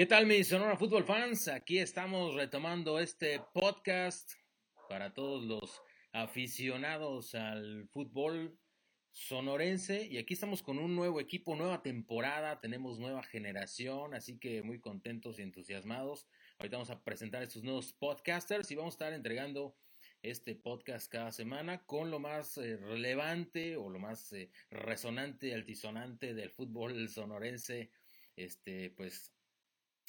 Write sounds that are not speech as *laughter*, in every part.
¿Qué tal, mis Sonora Fútbol fans? Aquí estamos retomando este podcast para todos los aficionados al fútbol sonorense y aquí estamos con un nuevo equipo, nueva temporada, tenemos nueva generación, así que muy contentos y entusiasmados. Ahorita vamos a presentar estos nuevos podcasters y vamos a estar entregando este podcast cada semana con lo más eh, relevante o lo más eh, resonante, altisonante del fútbol sonorense, este, pues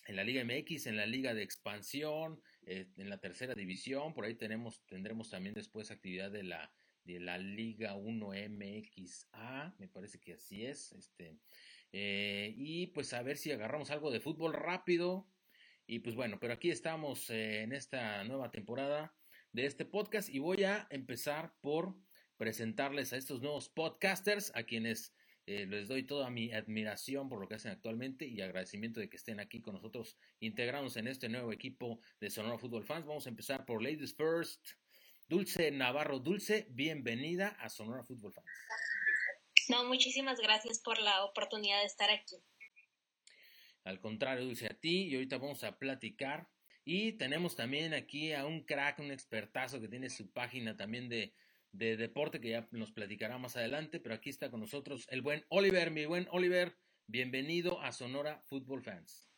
en la Liga MX, en la Liga de Expansión, eh, en la tercera división, por ahí tenemos, tendremos también después actividad de la, de la Liga 1 MXA, me parece que así es, este, eh, y pues a ver si agarramos algo de fútbol rápido, y pues bueno, pero aquí estamos eh, en esta nueva temporada de este podcast y voy a empezar por presentarles a estos nuevos podcasters, a quienes eh, les doy toda mi admiración por lo que hacen actualmente y agradecimiento de que estén aquí con nosotros integrados en este nuevo equipo de Sonora Fútbol Fans. Vamos a empezar por Ladies First. Dulce Navarro, Dulce, bienvenida a Sonora Fútbol Fans. No, muchísimas gracias por la oportunidad de estar aquí. Al contrario, Dulce, a ti y ahorita vamos a platicar. Y tenemos también aquí a un crack, un expertazo que tiene su página también de de deporte que ya nos platicará más adelante, pero aquí está con nosotros el buen Oliver, mi buen Oliver, bienvenido a Sonora Football Fans.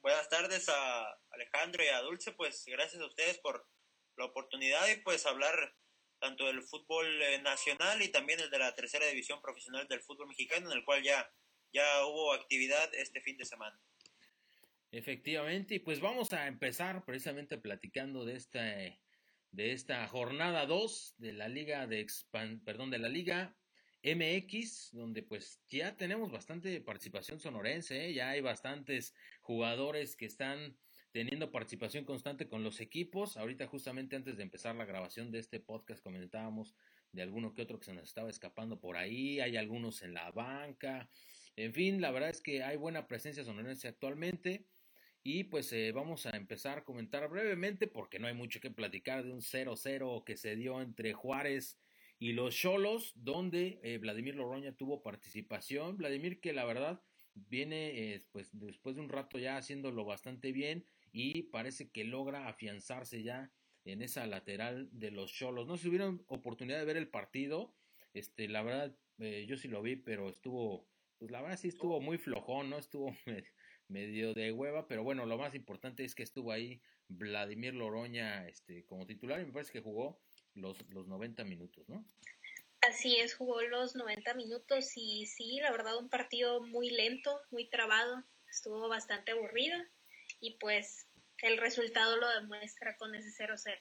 Buenas tardes a Alejandro y a Dulce, pues gracias a ustedes por la oportunidad y pues hablar tanto del fútbol eh, nacional y también el de la tercera división profesional del fútbol mexicano, en el cual ya, ya hubo actividad este fin de semana. Efectivamente, y pues vamos a empezar precisamente platicando de este de esta jornada 2 de la Liga de perdón, de la Liga MX, donde pues ya tenemos bastante participación sonorense, ¿eh? ya hay bastantes jugadores que están teniendo participación constante con los equipos. Ahorita justamente antes de empezar la grabación de este podcast comentábamos de alguno que otro que se nos estaba escapando por ahí, hay algunos en la banca, en fin, la verdad es que hay buena presencia sonorense actualmente. Y pues eh, vamos a empezar a comentar brevemente, porque no hay mucho que platicar de un 0-0 que se dio entre Juárez y los Cholos, donde eh, Vladimir Loroña tuvo participación. Vladimir que la verdad viene eh, pues después de un rato ya haciéndolo bastante bien y parece que logra afianzarse ya en esa lateral de los Cholos. No se hubieron oportunidad de ver el partido, este, la verdad yo sí lo vi, pero estuvo, pues la verdad sí estuvo muy flojón, ¿no? Estuvo *laughs* medio de hueva, pero bueno, lo más importante es que estuvo ahí Vladimir Loroña este, como titular y me parece que jugó los, los 90 minutos, ¿no? Así es, jugó los 90 minutos y sí, la verdad un partido muy lento, muy trabado, estuvo bastante aburrido y pues el resultado lo demuestra con ese 0-0.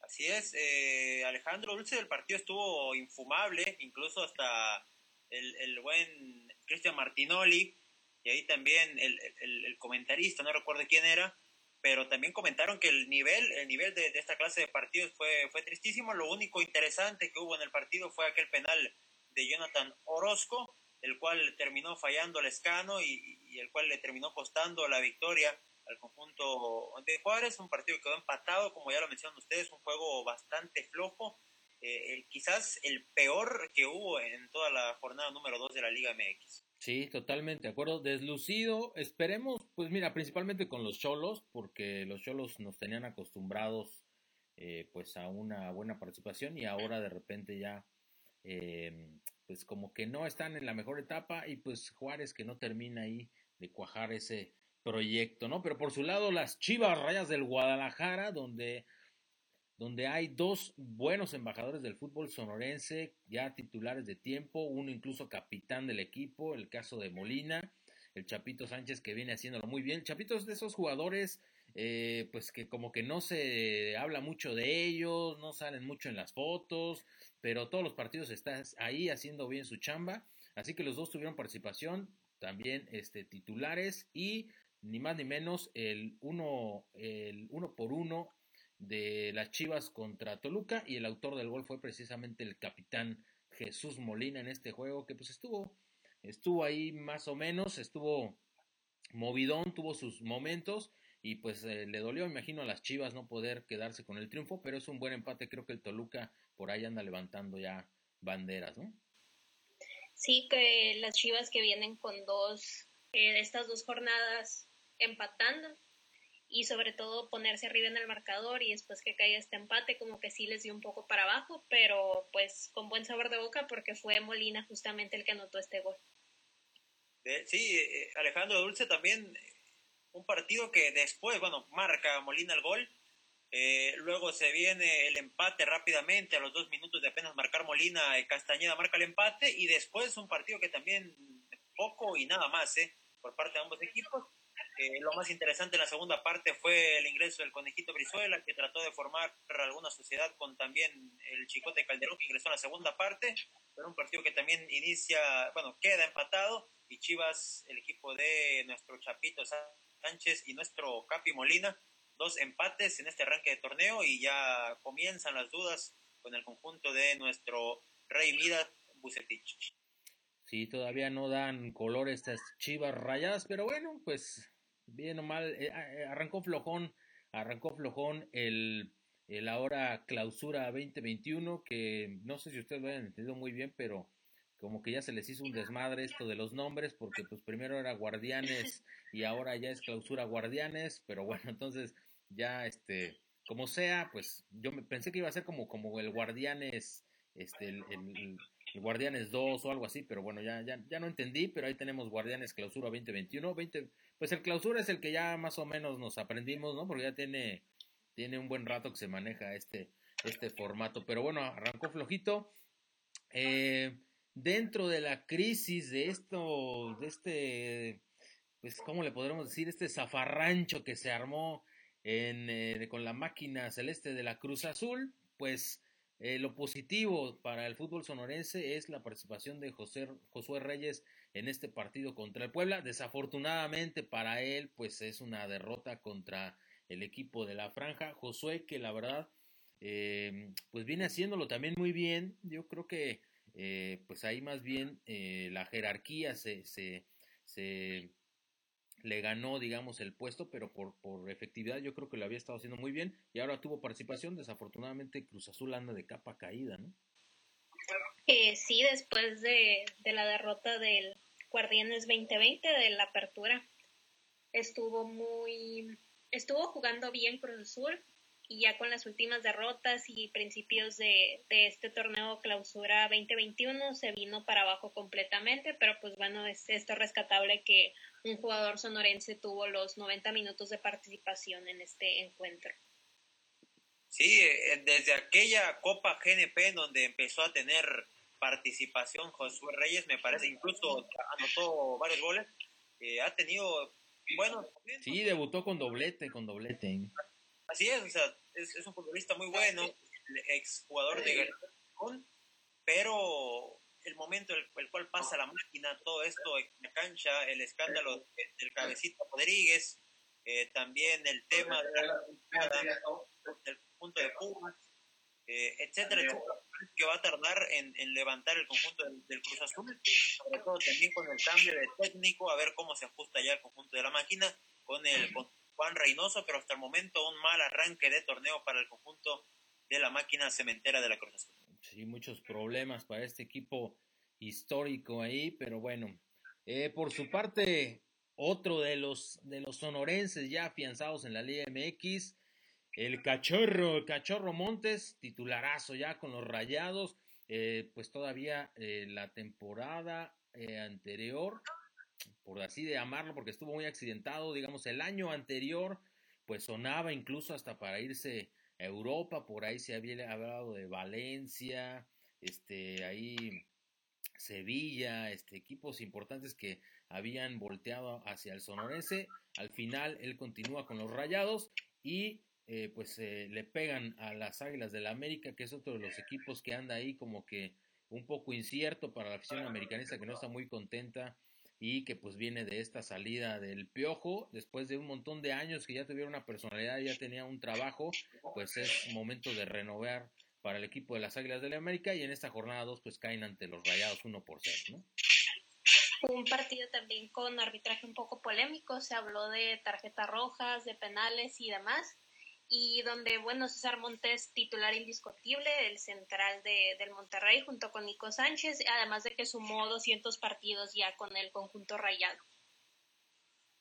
Así es, eh, Alejandro Dulce del partido estuvo infumable, incluso hasta el, el buen Cristian Martinoli y ahí también el, el, comentarista, no recuerdo quién era, pero también comentaron que el nivel, el nivel de, esta clase de partidos fue, fue tristísimo. Lo único interesante que hubo en el partido fue aquel penal de Jonathan Orozco, el cual terminó fallando al escano y, el cual le terminó costando la victoria al conjunto de Juárez. Un partido que quedó empatado, como ya lo mencionan ustedes, un juego bastante flojo. Eh, quizás el peor que hubo en toda la jornada número 2 de la Liga MX. Sí, totalmente de acuerdo. Deslucido, esperemos, pues mira, principalmente con los cholos, porque los cholos nos tenían acostumbrados eh, pues a una buena participación y ahora de repente ya eh, pues como que no están en la mejor etapa y pues Juárez que no termina ahí de cuajar ese proyecto, ¿no? Pero por su lado las Chivas Rayas del Guadalajara, donde donde hay dos buenos embajadores del fútbol sonorense, ya titulares de tiempo, uno incluso capitán del equipo, el caso de Molina, el Chapito Sánchez que viene haciéndolo muy bien. Chapito es de esos jugadores, eh, pues que como que no se habla mucho de ellos, no salen mucho en las fotos, pero todos los partidos están ahí haciendo bien su chamba. Así que los dos tuvieron participación, también este, titulares y ni más ni menos el uno, el uno por uno de las Chivas contra Toluca y el autor del gol fue precisamente el capitán Jesús Molina en este juego que pues estuvo estuvo ahí más o menos, estuvo movidón, tuvo sus momentos y pues eh, le dolió, imagino, a las Chivas no poder quedarse con el triunfo, pero es un buen empate, creo que el Toluca por ahí anda levantando ya banderas, ¿no? Sí, que las Chivas que vienen con dos eh, estas dos jornadas empatando y sobre todo ponerse arriba en el marcador y después que caiga este empate como que sí les dio un poco para abajo, pero pues con buen sabor de boca porque fue Molina justamente el que anotó este gol. Sí, eh, Alejandro Dulce también un partido que después, bueno, marca Molina el gol, eh, luego se viene el empate rápidamente a los dos minutos de apenas marcar Molina, eh, Castañeda marca el empate y después un partido que también poco y nada más eh, por parte de ambos equipos. Lo más interesante en la segunda parte fue el ingreso del conejito Brizuela, que trató de formar alguna sociedad con también el Chicote Calderón, que ingresó en la segunda parte, pero un partido que también inicia, bueno, queda empatado, y Chivas, el equipo de nuestro Chapito Sánchez y nuestro Capi Molina, dos empates en este arranque de torneo, y ya comienzan las dudas con el conjunto de nuestro Rey Mida Bucetich. Sí, todavía no dan color estas chivas rayadas, pero bueno, pues bien o mal, eh, arrancó flojón, arrancó flojón el, el ahora clausura 2021, que no sé si ustedes lo hayan entendido muy bien, pero como que ya se les hizo un desmadre esto de los nombres, porque pues primero era Guardianes y ahora ya es clausura Guardianes, pero bueno, entonces ya este, como sea, pues yo me pensé que iba a ser como, como el Guardianes, este, el, el, Guardianes 2 o algo así, pero bueno, ya, ya, ya no entendí, pero ahí tenemos Guardianes Clausura 2021, 20, pues el clausura es el que ya más o menos nos aprendimos, ¿no? Porque ya tiene, tiene un buen rato que se maneja este, este formato. Pero bueno, arrancó flojito. Eh, dentro de la crisis de esto, de este, pues, ¿cómo le podremos decir? Este zafarrancho que se armó eh, con la máquina celeste de la Cruz Azul, pues eh, lo positivo para el fútbol sonorense es la participación de José, Josué Reyes en este partido contra el Puebla. Desafortunadamente para él, pues es una derrota contra el equipo de la franja. Josué, que la verdad, eh, pues viene haciéndolo también muy bien. Yo creo que, eh, pues ahí más bien la jerarquía se, se, se le ganó, digamos, el puesto, pero por, por efectividad yo creo que lo había estado haciendo muy bien y ahora tuvo participación. Desafortunadamente Cruz Azul anda de capa caída, ¿no? Eh, sí, después de, de, la derrota del Guardianes 2020, de la apertura, estuvo muy, estuvo jugando bien Cruz Azul y ya con las últimas derrotas y principios de, de este torneo clausura 2021 se vino para abajo completamente, pero pues bueno, es esto rescatable que un jugador sonorense tuvo los 90 minutos de participación en este encuentro. Sí, eh, desde aquella Copa GNP donde empezó a tener participación Josué Reyes, me parece, incluso anotó varios goles, eh, ha tenido, bueno... Sí, debutó con doblete, con doblete. Así es, o sea, es, un futbolista muy bueno, ex jugador de Guerrero, pero el momento en el, cual pasa la máquina, todo esto en la cancha, el escándalo del cabecito Rodríguez, eh, también el tema del punto de Pumas, eh, etcétera, que va a tardar en, levantar el conjunto del, Cruz Azul, sobre todo también con el cambio de técnico, a ver cómo se ajusta ya el conjunto de la máquina con el Juan Reynoso, pero hasta el momento un mal arranque de torneo para el conjunto de la máquina cementera de la Cruz Azul. Sí, muchos problemas para este equipo histórico ahí, pero bueno. Eh, por su parte, otro de los, de los sonorenses ya afianzados en la Liga MX, el cachorro, el cachorro Montes, titularazo ya con los rayados, eh, pues todavía eh, la temporada anterior, por así de llamarlo, porque estuvo muy accidentado, digamos, el año anterior, pues sonaba incluso hasta para irse Europa, por ahí se había hablado de Valencia, este, ahí Sevilla, este, equipos importantes que habían volteado hacia el sonorense. Al final él continúa con los rayados y eh, pues eh, le pegan a las Águilas del la América, que es otro de los equipos que anda ahí como que un poco incierto para la afición americanista que no está muy contenta y que pues viene de esta salida del Piojo, después de un montón de años que ya tuviera una personalidad, ya tenía un trabajo, pues es momento de renovar para el equipo de las Águilas de la América y en esta jornada 2 pues caen ante los Rayados 1 por 0, ¿no? Un partido también con arbitraje un poco polémico, se habló de tarjetas rojas, de penales y demás y donde, bueno, César Montes, titular indiscutible, el central de, del Monterrey, junto con Nico Sánchez, además de que sumó 200 partidos ya con el conjunto rayado.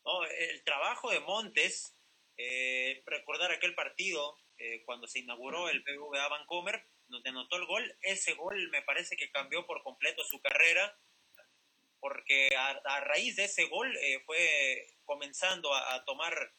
No, el trabajo de Montes, eh, recordar aquel partido eh, cuando se inauguró el BBVA Vancomer, donde anotó el gol, ese gol me parece que cambió por completo su carrera, porque a, raíz de ese gol eh, fue comenzando a, tomar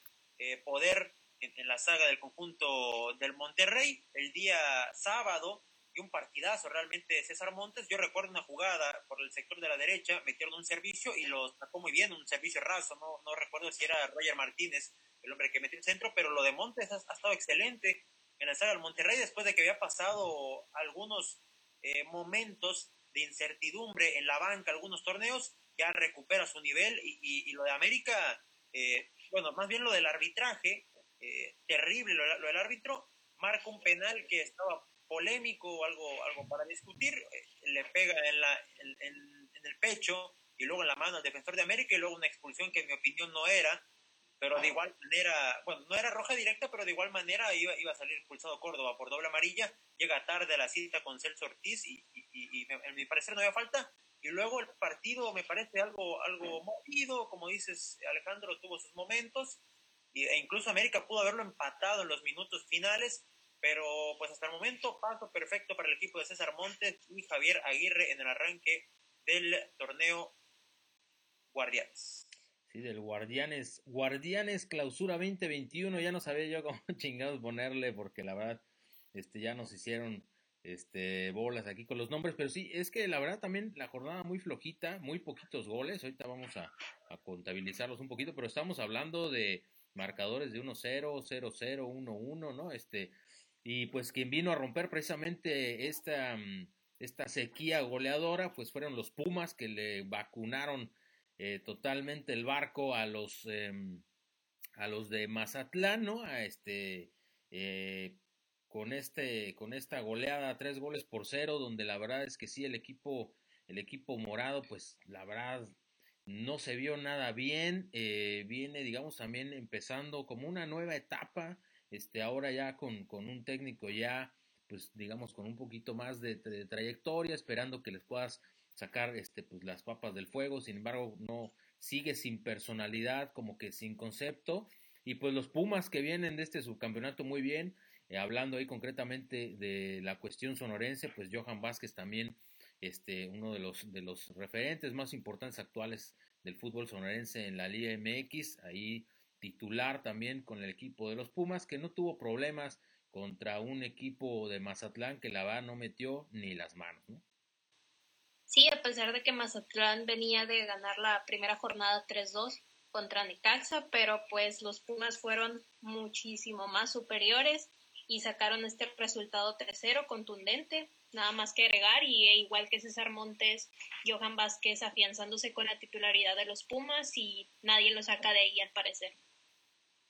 poder en, la saga del conjunto del Monterrey. El día sábado y un partidazo realmente César Montes. Yo recuerdo una jugada por el sector de la derecha, metieron un servicio y lo sacó muy bien, un servicio raso, no, no recuerdo si era Roger Martínez, el hombre que metió el centro, pero lo de Montes ha, estado excelente en la saga del Monterrey después de que había pasado algunos eh, momentos de incertidumbre en la banca, algunos torneos, ya recupera su nivel y, lo de América, eh, bueno, más bien lo del arbitraje, eh, terrible lo, lo del árbitro, marca un penal que estaba polémico o algo, algo para discutir, eh, le pega en, la, en, en, el pecho y luego en la mano al defensor de América y luego una expulsión que en mi opinión no era, pero de igual manera, bueno, no era roja directa, pero de igual manera iba, iba a salir expulsado Córdoba por doble amarilla, llega tarde a la cita con Celso Ortiz y, y, y, en mi parecer no había falta, y luego el partido me parece algo, algo movido, como dices Alejandro, tuvo sus momentos, e incluso América pudo haberlo empatado en los minutos finales, pero pues hasta el momento, paso perfecto para el equipo de César Montes y Javier Aguirre en el arranque del torneo Guardianes. Sí, del Guardianes. Guardianes Clausura 2021. Ya no sabía yo cómo *laughs* chingados ponerle porque la verdad este, ya nos hicieron este, bolas aquí con los nombres. Pero sí, es que la verdad también la jornada muy flojita, muy poquitos goles. Ahorita vamos a, a contabilizarlos un poquito, pero estamos hablando de marcadores de 1-0, 0-0, 1-1, ¿no? Este, y pues quien vino a romper precisamente esta, mm, esta sequía goleadora, pues fueron los Pumas que le vacunaron eh, totalmente el barco a los, em, a los de Mazatlán, ¿no? Este, eh, con este, con esta goleada, tres goles por cero, donde la verdad es que sí, el equipo, el equipo morado, pues la verdad no se vio nada bien, eh, viene, digamos, también empezando como una nueva etapa, este, ahora ya con, con un técnico ya, pues digamos, con un poquito más de, trayectoria, esperando que les puedas sacar este, pues, las papas del fuego, sin embargo, no sigue sin personalidad, como que sin concepto, y pues los Pumas que vienen de este subcampeonato muy bien, eh, hablando ahí concretamente de la cuestión sonorense, pues Johan Vázquez también, este, uno de los, de los referentes más importantes actuales del fútbol sonorense en la Liga MX, ahí titular también con el equipo de los Pumas, que no tuvo problemas contra un equipo de Mazatlán que la verdad no metió ni las manos. ¿no? Sí, a pesar de que Mazatlán venía de ganar la primera jornada 3-2 contra Necaxa, pero pues los Pumas fueron muchísimo más superiores y sacaron este resultado tercero contundente, nada más que agregar, y e igual que César Montes, Johan Vázquez afianzándose con la titularidad de los Pumas y nadie lo saca de ahí al parecer.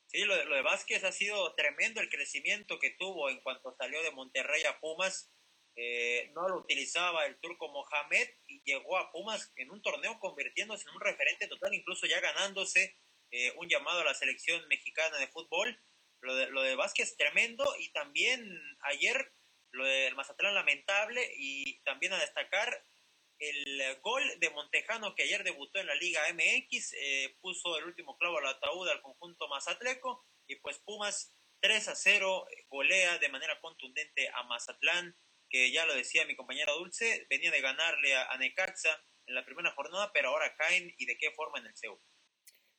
Sí, lo de, lo de Vázquez ha sido tremendo el crecimiento que tuvo en cuanto salió de Monterrey a Pumas. Eh, no lo utilizaba el turco Mohamed y llegó a Pumas en un torneo convirtiéndose en un referente total, incluso ya ganándose eh, un llamado a la selección mexicana de fútbol. Lo de, lo de Vázquez tremendo y también ayer lo del Mazatlán lamentable y también a destacar el gol de Montejano que ayer debutó en la Liga MX, eh, puso el último clavo al ataúd al conjunto mazatleco y pues Pumas 3 a 0 golea de manera contundente a Mazatlán, que ya lo decía mi compañera Dulce, venía de ganarle a, Necaxa en la primera jornada, pero ahora caen y de qué forma en el CEU.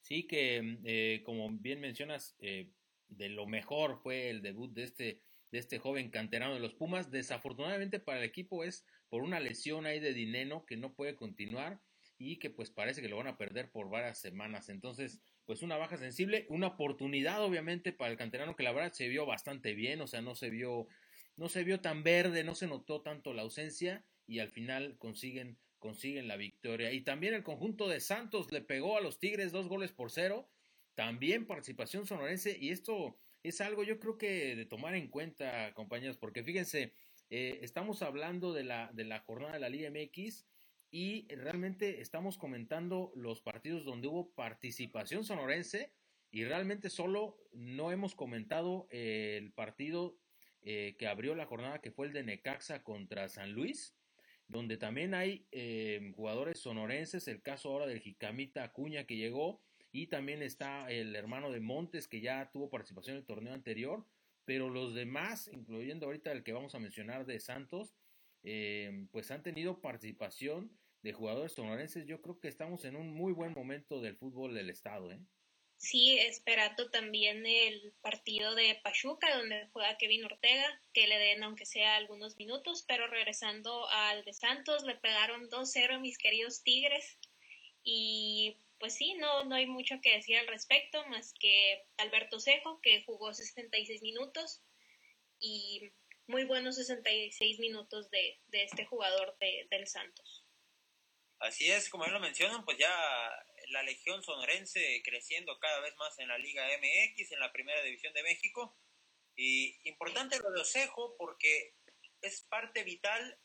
Sí, que eh, como bien mencionas, eh, de lo mejor fue el debut de este, de este joven canterano de los Pumas. Desafortunadamente para el equipo es por una lesión ahí de dinero que no puede continuar y que pues parece que lo van a perder por varias semanas. Entonces, pues una baja sensible, una oportunidad obviamente para el canterano que la verdad se vio bastante bien, o sea, no se vio no se vio tan verde, no se notó tanto la ausencia y al final consiguen consiguen la victoria. Y también el conjunto de Santos le pegó a los Tigres dos goles por cero. También participación sonorense y esto es algo yo creo que de tomar en cuenta, compañeros, porque fíjense, eh, estamos hablando de la, de la jornada de la Liga MX y realmente estamos comentando los partidos donde hubo participación sonorense y realmente solo no hemos comentado el partido eh, que abrió la jornada que fue el de Necaxa contra San Luis, donde también hay eh, jugadores sonorenses, el caso ahora del Jicamita Acuña que llegó y también está el hermano de Montes que ya tuvo participación en el torneo anterior, pero los demás, incluyendo ahorita el que vamos a mencionar de Santos, eh, pues han tenido participación de jugadores sonorenses. Yo creo que estamos en un muy buen momento del fútbol del estado, ¿eh? Sí, esperando también el partido de Pachuca, donde juega Kevin Ortega, que le den aunque sea algunos minutos, pero regresando al de Santos, le pegaron 2-0 mis queridos Tigres. Y pues sí, no, no hay mucho que decir al respecto, más que Alberto Cejo, que jugó 66 minutos, y muy buenos 66 minutos de, de este jugador de, del Santos. Así es, como lo mencionan, pues ya la Legión Sonorense creciendo cada vez más en la Liga MX, en la Primera División de México. Y importante lo de Osejo porque es parte vital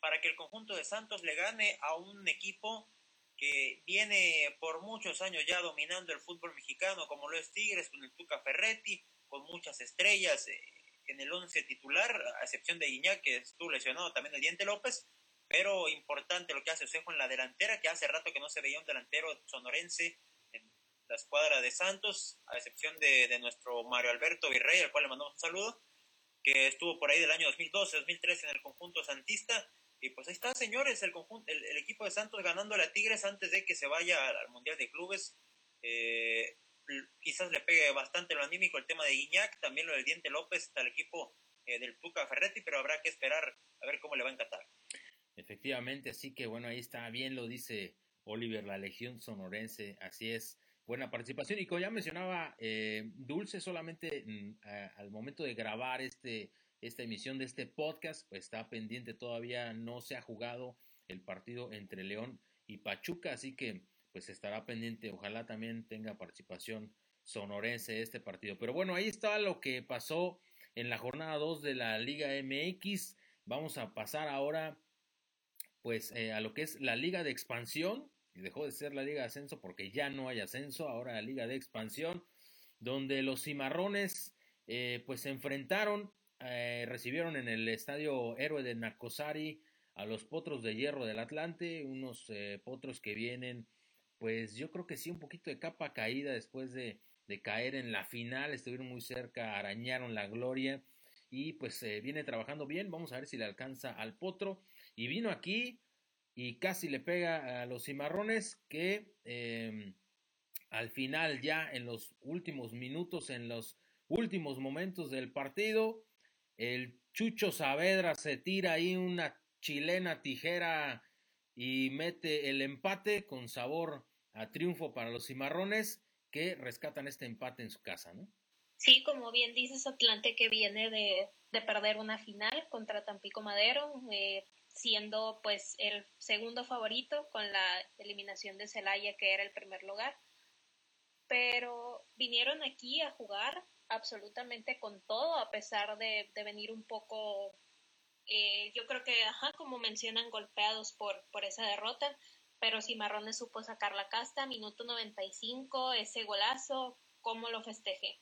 para que el conjunto de Santos le gane a un equipo que viene por muchos años ya dominando el fútbol mexicano, como lo es Tigres, con el Tuca Ferretti, con muchas estrellas eh, en el once titular, a excepción de Iñak, que estuvo lesionado también el Diente López, pero importante lo que hace Osejo en la delantera, que hace rato que no se veía un delantero sonorense en la escuadra de Santos, a excepción de, nuestro Mario Alberto Virrey, al cual le mandamos un saludo, que estuvo por ahí del año 2012-2013 en el conjunto santista. Y pues ahí está, señores, el, conjunto, el, equipo de Santos ganando a Tigres antes de que se vaya al, Mundial de Clubes. Eh, quizás le pegue bastante lo anímico el tema de Guiñac, también lo del Diente López, al equipo eh, del Tuca Ferretti, pero habrá que esperar a ver cómo le va a encantar. Efectivamente, así que bueno, ahí está, bien lo dice Oliver, la Legión Sonorense, así es, buena participación. Y como ya mencionaba, eh, Dulce solamente mm, al momento de grabar este, esta emisión de este podcast, pues está pendiente, todavía no se ha jugado el partido entre León y Pachuca, así que pues estará pendiente, ojalá también tenga participación sonorense este partido. Pero bueno, ahí está lo que pasó en la jornada 2 de la Liga MX. Vamos a pasar ahora pues eh, a lo que es la liga de expansión, y dejó de ser la liga de ascenso porque ya no hay ascenso, ahora la liga de expansión, donde los cimarrones eh, pues se enfrentaron, eh, recibieron en el estadio Héroe de Nacosari a los potros de hierro del Atlante, unos potros que vienen pues yo creo que sí un poquito de capa caída después de, de caer en la final, estuvieron muy cerca, arañaron la gloria y pues viene trabajando bien, vamos a ver si le alcanza al potro y vino aquí y casi le pega a los cimarrones que em, al final ya en los últimos minutos, en los últimos momentos del partido, el Chucho Saavedra se tira ahí una chilena tijera y mete el empate con sabor a triunfo para los cimarrones que rescatan este empate en su casa, ¿no? Sí, como bien dices, Atlante que viene de, de perder una final contra Tampico Madero, eh, siendo pues el segundo favorito con la eliminación de Celaya que era el primer lugar. Pero vinieron aquí a jugar absolutamente con todo, a pesar de, venir un poco, eh, yo creo que, ajá, como mencionan, golpeados por, por esa derrota, pero Cimarrones supo sacar la casta, minuto 95, ese golazo, ¿cómo lo festeje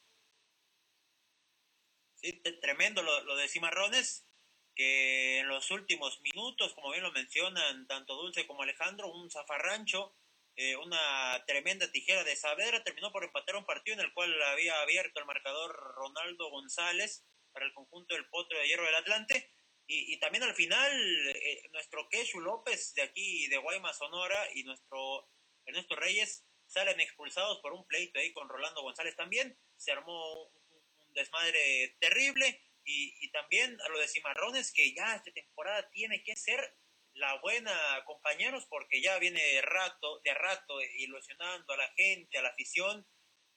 Sí, tremendo lo de Cimarrones que en los últimos minutos, como bien lo mencionan tanto Dulce como Alejandro, un zafarrancho, eh, una tremenda tijera de Saavedra, terminó por empatar un partido en el cual había abierto el marcador Ronaldo González para el conjunto del Potro de Hierro del Atlante. Y, también al final, eh, nuestro Keshu López de aquí, de Guaymas, Sonora, y nuestro Ernesto Reyes salen expulsados por un pleito ahí con Rolando González también. Se armó un desmadre terrible y, también a lo de Cimarrones, que ya esta temporada tiene que ser la buena, compañeros, porque ya viene de rato, de rato ilusionando a la gente, a la afición,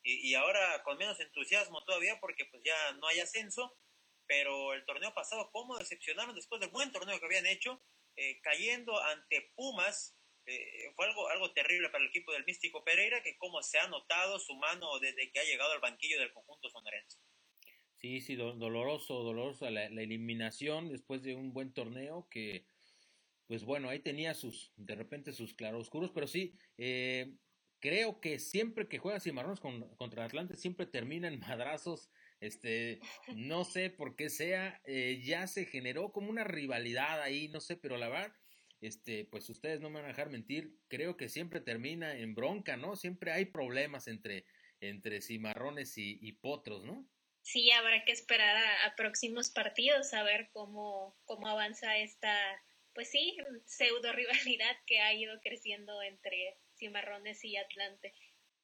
y, ahora con menos entusiasmo todavía, porque pues ya no hay ascenso, pero el torneo pasado, ¿cómo decepcionaron después del buen torneo que habían hecho? Eh, cayendo ante Pumas, eh, fue algo, algo terrible para el equipo del Místico Pereira, que como se ha notado su mano desde que ha llegado al banquillo del conjunto sonorense. Sí, sí, doloroso, doloroso la, eliminación después de un buen torneo que, pues bueno, ahí tenía sus, de repente sus claroscuros, pero sí, eh, creo que siempre que juega Cimarrones con, contra Atlante siempre termina en madrazos, este, no sé por qué sea, eh, ya se generó como una rivalidad ahí, no sé, pero la verdad, este, pues ustedes no me van a dejar mentir, creo que siempre termina en bronca, ¿no? Siempre hay problemas entre, entre cimarrones y, potros, ¿no? Sí, habrá que esperar a, próximos partidos a ver cómo, cómo avanza esta, pues sí, pseudo rivalidad que ha ido creciendo entre cimarrones y Atlante.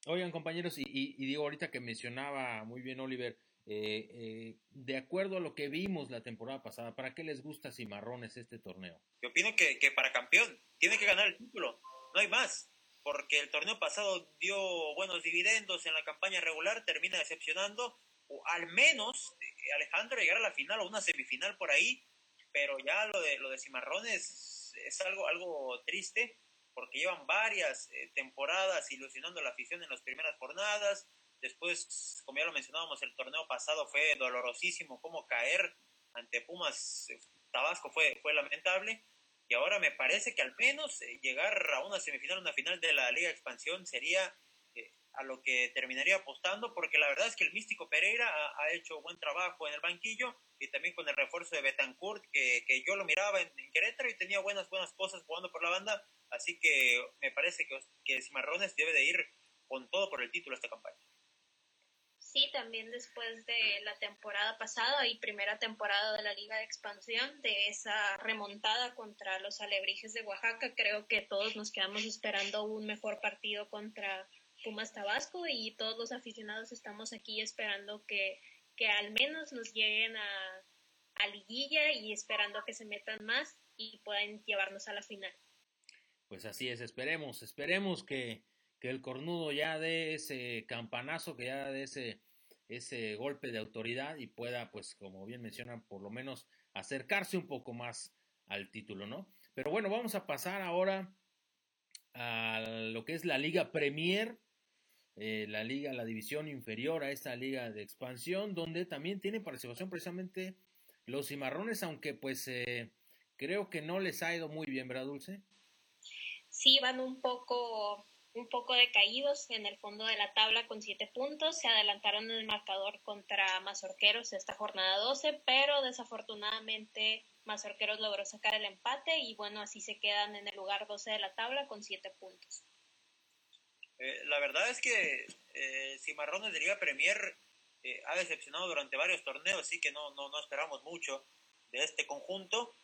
Oigan, compañeros, y, y digo ahorita que mencionaba muy bien Oliver, eh, eh, de acuerdo a lo que vimos la temporada pasada, ¿para qué les gusta Cimarrones este torneo? Yo opino que, para campeón tiene que ganar el título, no hay más, porque el torneo pasado dio buenos dividendos en la campaña regular, termina decepcionando, o al menos eh, Alejandro llegar a la final o una semifinal por ahí, pero ya lo de, lo de Cimarrones es algo, algo triste, porque llevan varias temporadas ilusionando a la afición en las primeras jornadas, Después, como ya lo mencionábamos, el torneo pasado fue dolorosísimo, como caer ante Pumas Tabasco fue, fue lamentable. Y ahora me parece que al menos eh, llegar a una semifinal, una final de la Liga Expansión sería eh, a lo que terminaría apostando, porque la verdad es que el Místico Pereira ha, hecho buen trabajo en el banquillo y también con el refuerzo de Betancourt, que, que yo lo miraba en, Querétaro y tenía buenas, buenas cosas jugando por la banda. Así que me parece que, que Cimarrones debe de ir con todo por el título esta campaña. Sí, también después de la temporada pasada y primera temporada de la Liga de Expansión, de esa remontada contra los Alebrijes de Oaxaca, creo que todos nos quedamos esperando un mejor partido contra Pumas Tabasco y todos los aficionados estamos aquí esperando que, que al menos nos lleguen a, a liguilla y esperando que se metan más y puedan llevarnos a la final. Pues así es, esperemos, esperemos que, que el cornudo ya dé ese campanazo, que ya dé ese, ese golpe de autoridad y pueda, pues, como bien mencionan, por lo menos acercarse un poco más al título, ¿no? Pero bueno, vamos a pasar ahora a lo que es la Liga Premier, eh, la liga, la división inferior a esta liga de expansión, donde también tiene participación precisamente los cimarrones, aunque pues eh, creo que no les ha ido muy bien, ¿verdad, Dulce? Sí, van un poco un poco decaídos en el fondo de la tabla con siete puntos. Se adelantaron en el marcador contra Mazorqueros esta jornada 12, pero desafortunadamente Mazorqueros logró sacar el empate y bueno, así se quedan en el lugar 12 de la tabla con siete puntos. Eh, la verdad es que eh, Cimarrones de Liga Premier eh, ha decepcionado durante varios torneos, así que no, no, no esperamos mucho de este conjunto.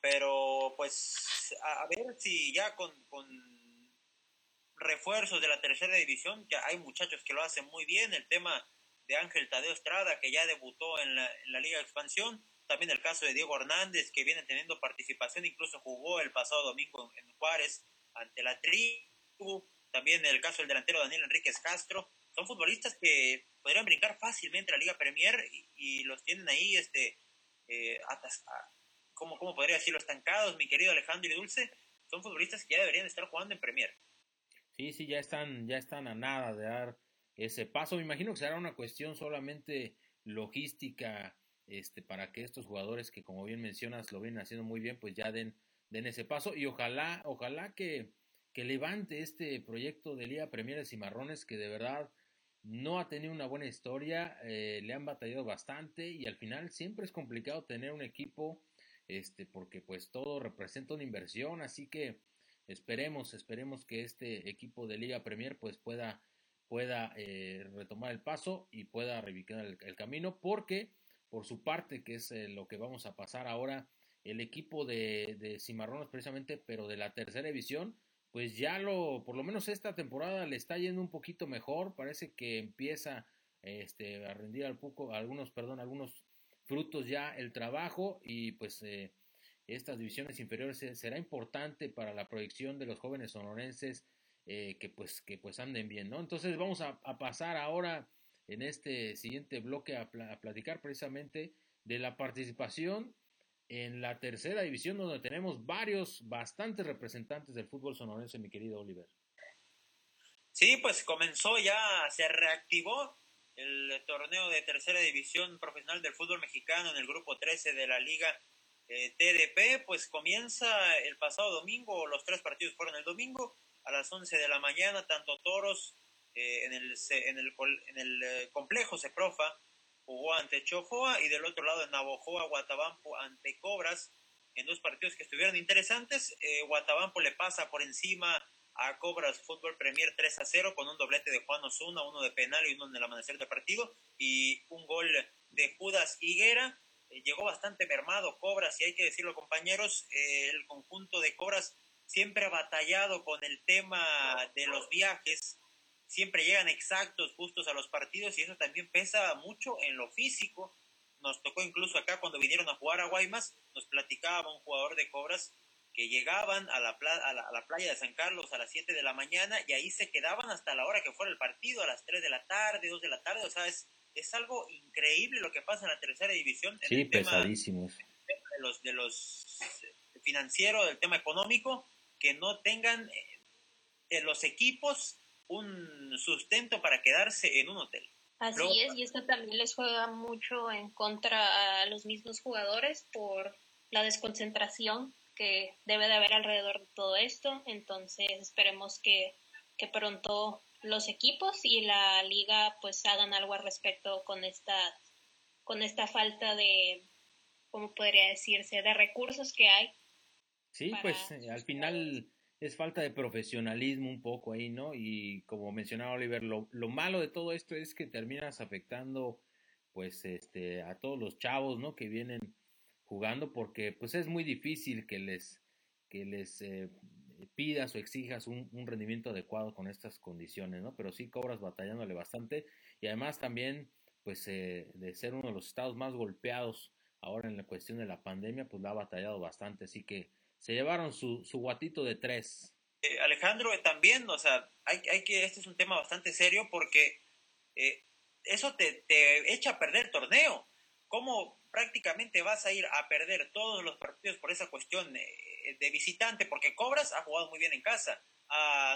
Pero pues a, ver si ya con refuerzos de la tercera división, que hay muchachos que lo hacen muy bien, el tema de Ángel Tadeo Estrada, que ya debutó en la, en la Liga de Expansión, también el caso de Diego Hernández, que viene teniendo participación, incluso jugó el pasado domingo en Juárez ante la tribu, también el caso del delantero Daniel Enríquez Castro, son futbolistas que podrían brincar fácilmente a la Liga Premier y, los tienen ahí, este, eh, ¿cómo, ¿cómo podría decirlo? Estancados, mi querido Alejandro y Dulce, son futbolistas que ya deberían estar jugando en Premier. Sí, sí, ya están, ya están a nada de dar ese paso. Me imagino que será una cuestión solamente logística, este, para que estos jugadores que como bien mencionas lo vienen haciendo muy bien, pues ya den, den ese paso. Y ojalá, ojalá que, que levante este proyecto de Liga Premier de Cimarrones, que de verdad no ha tenido una buena historia, eh, le han batallado bastante y al final siempre es complicado tener un equipo, este, porque pues todo representa una inversión, así que Esperemos, esperemos que este equipo de Liga Premier pues pueda, pueda eh, retomar el paso y pueda reivindicar el, camino, porque por su parte, que es eh, lo que vamos a pasar ahora, el equipo de, de Cimarrones precisamente, pero de la tercera división, pues ya lo, por lo menos esta temporada le está yendo un poquito mejor, parece que empieza este, a rendir al poco, algunos, perdón, algunos frutos ya el trabajo y pues eh, estas divisiones inferiores será importante para la proyección de los jóvenes sonorenses eh, que pues que pues anden bien, ¿no? Entonces vamos a, pasar ahora en este siguiente bloque a, platicar precisamente de la participación en la tercera división donde tenemos varios, bastantes representantes del fútbol sonorense, mi querido Oliver. Sí, pues comenzó ya, se reactivó el torneo de tercera división profesional del fútbol mexicano en el grupo 13 de la Liga eh, TDP, pues comienza el pasado domingo, los tres partidos fueron el domingo, a las 11 de la mañana, tanto Toros eh, en el, en el, en el eh, complejo Seprofa jugó ante Chojoa y del otro lado en Navojoa, Guatabampo ante Cobras. en dos partidos que estuvieron interesantes. Eh, Guatabampo le pasa por encima a Cobras Fútbol Premier 3 a 0 con un doblete de Juan Osuna, uno de penal y uno en el amanecer del partido y un gol de Judas Higuera. Eh, llegó bastante mermado Cobras y hay que decirlo compañeros, eh, el conjunto de Cobras siempre ha batallado con el tema de los viajes, siempre llegan exactos, justos a los partidos y eso también pesa mucho en lo físico. Nos tocó incluso acá cuando vinieron a jugar a Guaymas, nos platicaba un jugador de Cobras que llegaban a la, a, la, playa de San Carlos a las 7 de la mañana y ahí se quedaban hasta la hora que fuera el partido, a las 3 de la tarde, 2 de la tarde, o sea, es, es algo increíble lo que pasa en la tercera división. sí, pesadísimos. de los, de los financieros, del tema económico, que no tengan eh, en los equipos un sustento para quedarse en un hotel. Así es, y esto también les juega mucho en contra a los mismos jugadores por la desconcentración que debe de haber alrededor de todo esto. Entonces esperemos que, que pronto los equipos y la liga pues hagan algo al respecto con esta, con esta falta de, ¿cómo podría decirse?, de recursos que hay. Sí, pues eh, al final es falta de profesionalismo un poco ahí, ¿no? Y como mencionaba Oliver, lo, lo malo de todo esto es que terminas afectando pues este a todos los chavos, ¿no? Que vienen jugando porque pues es muy difícil que les que les eh, pidas o exijas un, un, rendimiento adecuado con estas condiciones, ¿no? Pero sí cobras batallándole bastante y además también pues eh, de ser uno de los estados más golpeados ahora en la cuestión de la pandemia pues la ha batallado bastante, así que se llevaron su, su guatito de tres. Eh, Alejandro, también, o sea, hay, hay, que, este es un tema bastante serio porque eso te, te echa a perder el torneo. ¿Cómo prácticamente vas a ir a perder todos los partidos por esa cuestión eh, de visitante, porque Cobras ha jugado muy bien en casa,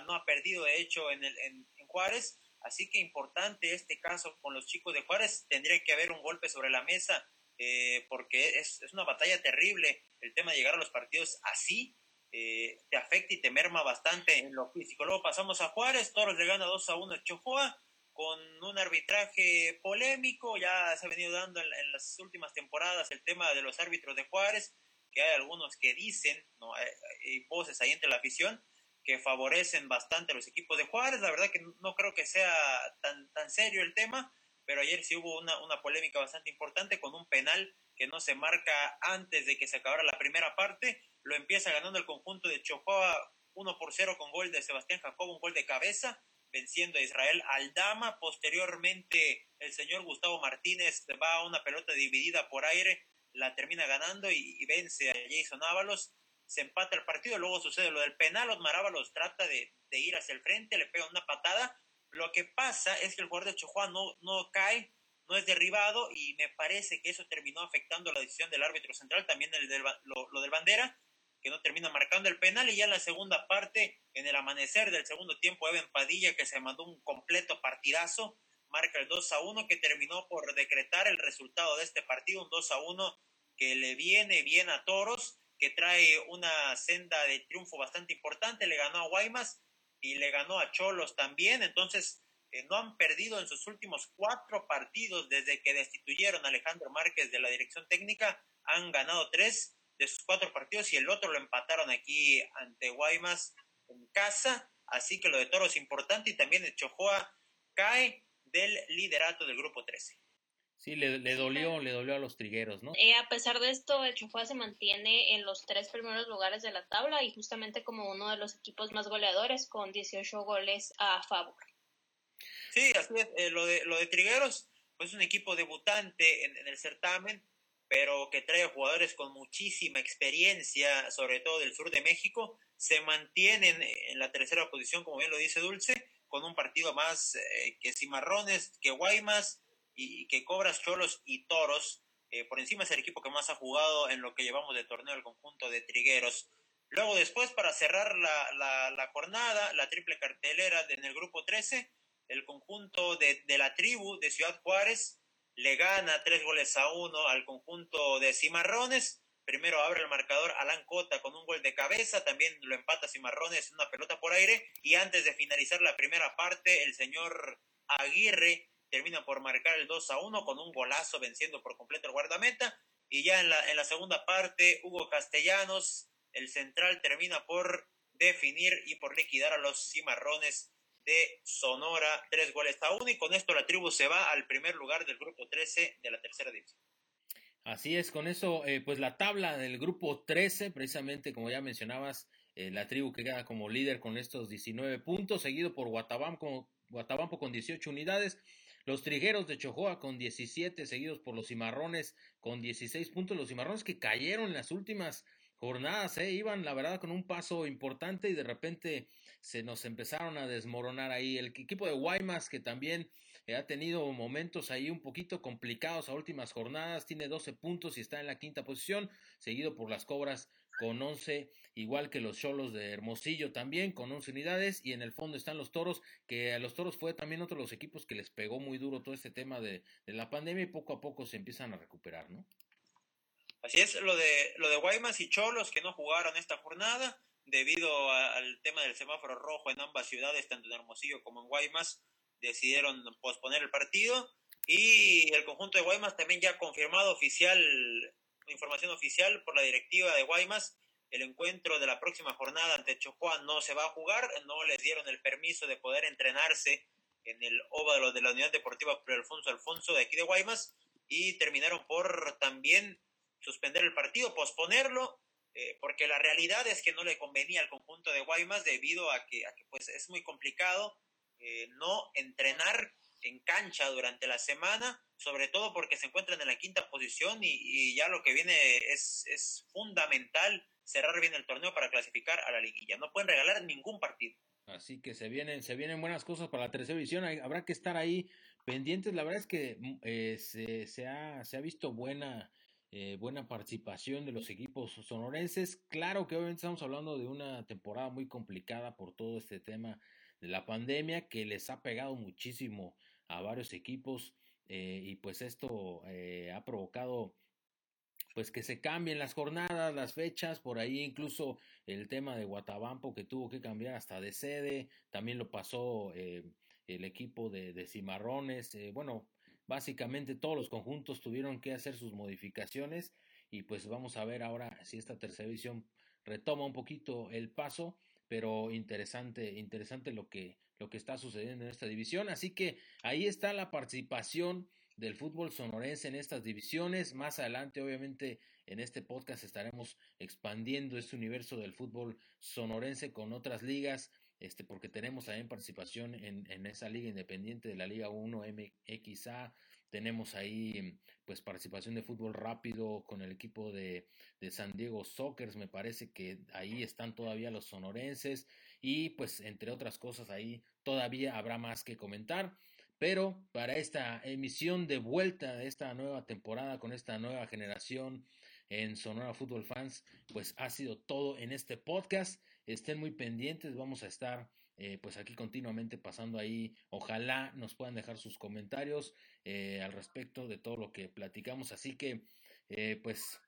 no ha perdido de hecho en, en, Juárez, así que importante este caso con los chicos de Juárez, tendría que haber un golpe sobre la mesa, eh, porque es, es, una batalla terrible el tema de llegar a los partidos así, eh, te afecta y te merma bastante en lo físico. Luego pasamos a Juárez, Toros le gana 2 a 1 a Chojoa, con un arbitraje polémico, ya se ha venido dando en, las últimas temporadas el tema de los árbitros de Juárez, que hay algunos que dicen, ¿no? hay, voces ahí entre la afición, que favorecen bastante a los equipos de Juárez, la verdad que no creo que sea tan, tan serio el tema, pero ayer sí hubo una, una polémica bastante importante con un penal que no se marca antes de que se acabara la primera parte, lo empieza ganando el conjunto de Chocoa 1 por 0 con gol de Sebastián Jacobo, un gol de cabeza, venciendo a Israel Aldama. Posteriormente, el señor Gustavo Martínez va a una pelota dividida por aire, la termina ganando y, vence a Jason Ábalos. Se empata el partido, luego sucede lo del penal. Osmar Ábalos trata de, ir hacia el frente, le pega una patada. Lo que pasa es que el jugador de Chihuahua no, no cae, no es derribado y me parece que eso terminó afectando la decisión del árbitro central, también el lo del bandera que no termina marcando el penal y ya en la segunda parte, en el amanecer del segundo tiempo, Evan Padilla, que se mandó un completo partidazo, marca el 2 a 1 que terminó por decretar el resultado de este partido, un 2 a 1 que le viene bien a Toros, que trae una senda de triunfo bastante importante, le ganó a Guaymas y le ganó a Cholos también, entonces eh, no han perdido en sus últimos cuatro partidos desde que destituyeron a Alejandro Márquez de la dirección técnica, han ganado tres de sus cuatro partidos y el otro lo empataron aquí ante Guaymas en casa. Así que lo de Toro es importante y también el Chojoa cae del liderato del grupo 13. Sí, le, dolió, le dolió a los trigueros, ¿no? Eh, a pesar de esto, el Chojoa se mantiene en los tres primeros lugares de la tabla y justamente como uno de los equipos más goleadores con 18 goles a favor. Sí, así es. Eh, lo, de, lo de Trigueros, pues es un equipo debutante en el certamen pero que trae jugadores con muchísima experiencia, sobre todo del sur de México, se mantienen en la tercera posición, como bien lo dice Dulce, con un partido más eh, que Cimarrones, que Guaymas, y que Cobras, Cholos y Toros. Eh, por encima es el equipo que más ha jugado en lo que llevamos de torneo el conjunto de Trigueros. Luego después, para cerrar la, la, la jornada, la triple cartelera en el grupo 13, el conjunto de, de la tribu de Ciudad Juárez le gana tres goles a uno al conjunto de Cimarrones. Primero abre el marcador Alan Cota con un gol de cabeza, también lo empata Cimarrones una pelota por aire y antes de finalizar la primera parte el señor Aguirre termina por marcar el 2 a 1 con un golazo venciendo por completo el guardameta Y ya en la, en la segunda parte, Hugo Castellanos, el central, termina por definir y por liquidar a los cimarrones de Sonora, tres goles a uno, y con esto la tribu se va al primer lugar del grupo 13 de la tercera división. Así es, con eso, eh, pues la tabla del grupo 13, precisamente como ya mencionabas, eh, la tribu que queda como líder con estos 19 puntos, seguido por Guatabampo, Guatabampo con 18 unidades, los Trigueros de Chojoa con 17, seguidos por los Cimarrones con 16 puntos, los Cimarrones que cayeron en las últimas jornadas, ¿eh? iban la verdad con un paso importante y de repente se nos empezaron a desmoronar ahí. El equipo de Guaymas que también eh, ha tenido momentos ahí un poquito complicados a últimas jornadas, tiene 12 puntos y está en la quinta posición, seguido por las Cobras con 11, igual que los Cholos de Hermosillo también con 11 unidades y en el fondo están los Toros, que a los Toros fue también otro de los equipos que les pegó muy duro todo este tema de, de la pandemia y poco a poco se empiezan a recuperar, ¿no? Así es, lo de, lo de Guaymas y Cholos que no jugaron esta jornada debido al tema del semáforo rojo en ambas ciudades, tanto en Hermosillo como en Guaymas, decidieron posponer el partido y el conjunto de Guaymas también ya ha confirmado oficial, información oficial por la directiva de Guaymas, el encuentro de la próxima jornada ante Chojuan no se va a jugar, no les dieron el permiso de poder entrenarse en el óvalo de la Unidad Deportiva Alfonso Alfonso de aquí de Guaymas y terminaron por también suspender el partido, posponerlo, eh, porque la realidad es que no le convenía al conjunto de Guaymas debido a que, pues, es muy complicado eh, no entrenar en cancha durante la semana, sobre todo porque se encuentran en la quinta posición y, ya lo que viene es, es fundamental cerrar bien el torneo para clasificar a la liguilla. No pueden regalar ningún partido. Así que se vienen, se vienen buenas cosas para la tercera división. habrá que estar ahí pendientes. La verdad es que mm, eh, se, ha, se ha visto buena eh, buena participación de los equipos sonorenses. Claro que obviamente estamos hablando de una temporada muy complicada por todo este tema de la pandemia que les ha pegado muchísimo a varios equipos eh, y pues esto eh, ha provocado pues que se cambien las jornadas, las fechas, por ahí incluso el tema de Guatabampo que tuvo que cambiar hasta de sede, también lo pasó el equipo de, de Cimarrones, bueno, Básicamente todos los conjuntos tuvieron que hacer sus modificaciones y pues vamos a ver ahora si esta tercera división retoma un poquito el paso, pero interesante, interesante lo que, lo que está sucediendo en esta división. Así que ahí está la participación del fútbol sonorense en estas divisiones. Más adelante, obviamente, en este podcast estaremos expandiendo este universo del fútbol sonorense con otras ligas este, porque tenemos también participación en, en esa liga independiente de la Liga 1 MXA, tenemos ahí pues participación de fútbol rápido con el equipo de, de, San Diego Sockers, me parece que ahí están todavía los sonorenses y pues entre otras cosas ahí todavía habrá más que comentar. Pero para esta emisión de vuelta de esta nueva temporada con esta nueva generación en Sonora Fútbol Fans, pues ha sido todo en este podcast. Estén muy pendientes, vamos a estar eh, pues aquí continuamente pasando ahí. Ojalá nos puedan dejar sus comentarios eh, al respecto de todo lo que platicamos. Así que eh, pues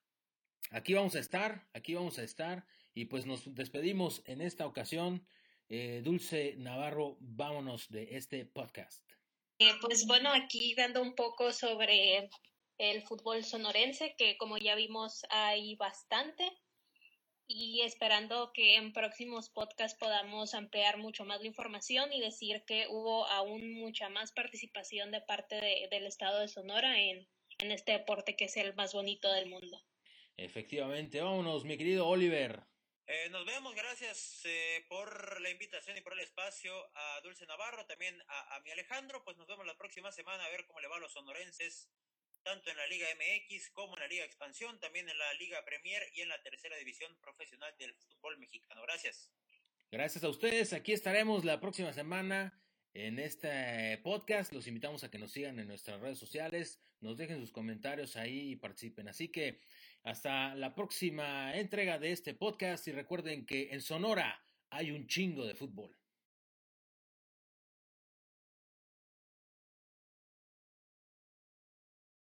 aquí vamos a estar, aquí vamos a estar y pues nos despedimos en esta ocasión. Dulce Navarro, vámonos de este podcast. Pues bueno, aquí dando un poco sobre el fútbol sonorense, que como ya vimos hay bastante y esperando que en próximos podcasts podamos ampliar mucho más la información y decir que hubo aún mucha más participación de parte del estado de Sonora en, en este deporte que es el más bonito del mundo. Efectivamente, vámonos, mi querido Oliver. Eh, nos vemos, gracias eh, por la invitación y por el espacio a Dulce Navarro, también a, a mi Alejandro, pues nos vemos la próxima semana a ver cómo le va a los sonorenses tanto en la Liga MX como en la Liga Expansión, también en la Liga Premier y en la tercera división profesional del fútbol mexicano. Gracias. Gracias a ustedes. Aquí estaremos la próxima semana en este podcast. Los invitamos a que nos sigan en nuestras redes sociales, nos dejen sus comentarios ahí y participen. Así que hasta la próxima entrega de este podcast y recuerden que en Sonora hay un chingo de fútbol.